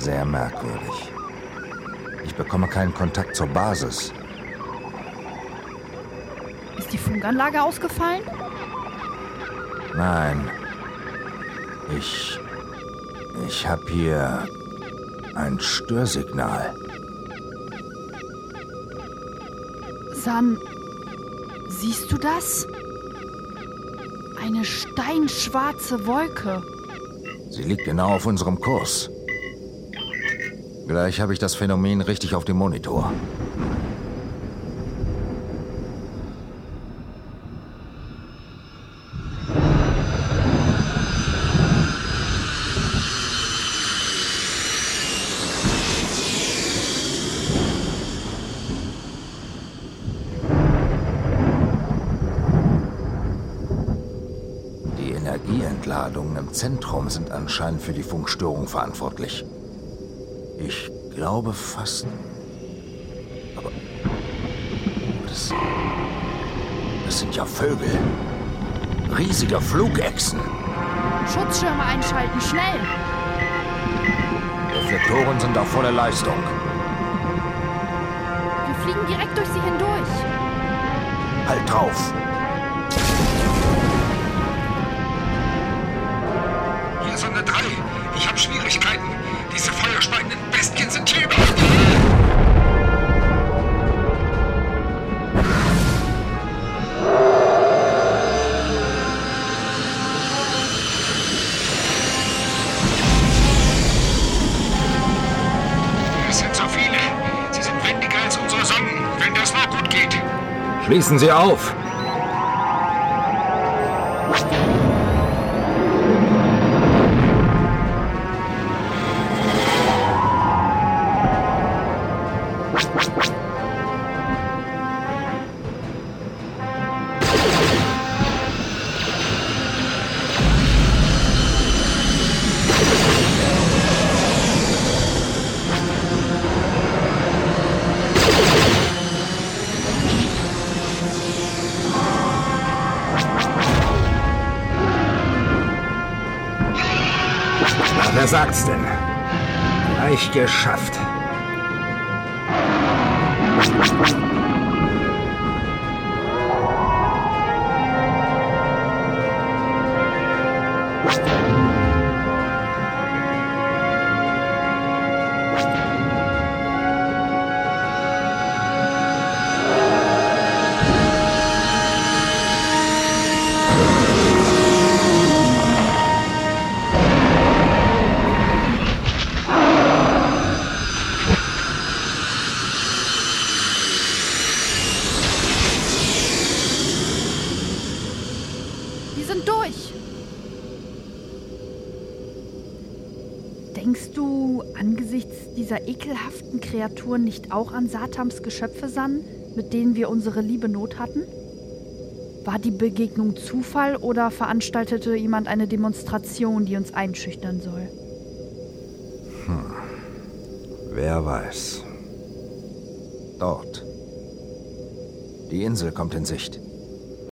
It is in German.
sehr merkwürdig. Ich bekomme keinen Kontakt zur Basis. Ist die Funkanlage ausgefallen? Nein. Ich. Ich habe hier ein Störsignal. San, siehst du das? Eine steinschwarze Wolke. Sie liegt genau auf unserem Kurs. Gleich habe ich das Phänomen richtig auf dem Monitor. Die Energieentladungen im Zentrum sind anscheinend für die Funkstörung verantwortlich. Ich glaube fast. Aber. Das. Das sind ja Vögel. Riesige Flugechsen. Schutzschirme einschalten, schnell! Reflektoren sind auf volle Leistung. Wir fliegen direkt durch sie hindurch. Halt drauf! Schließen Sie auf! Wer sagt's denn? Gleich geschafft. Wir sind durch. Denkst du angesichts dieser ekelhaften Kreaturen nicht auch an Satams Geschöpfe, San, mit denen wir unsere liebe Not hatten? War die Begegnung Zufall oder veranstaltete jemand eine Demonstration, die uns einschüchtern soll? Wer weiß. Dort. Die Insel kommt in Sicht.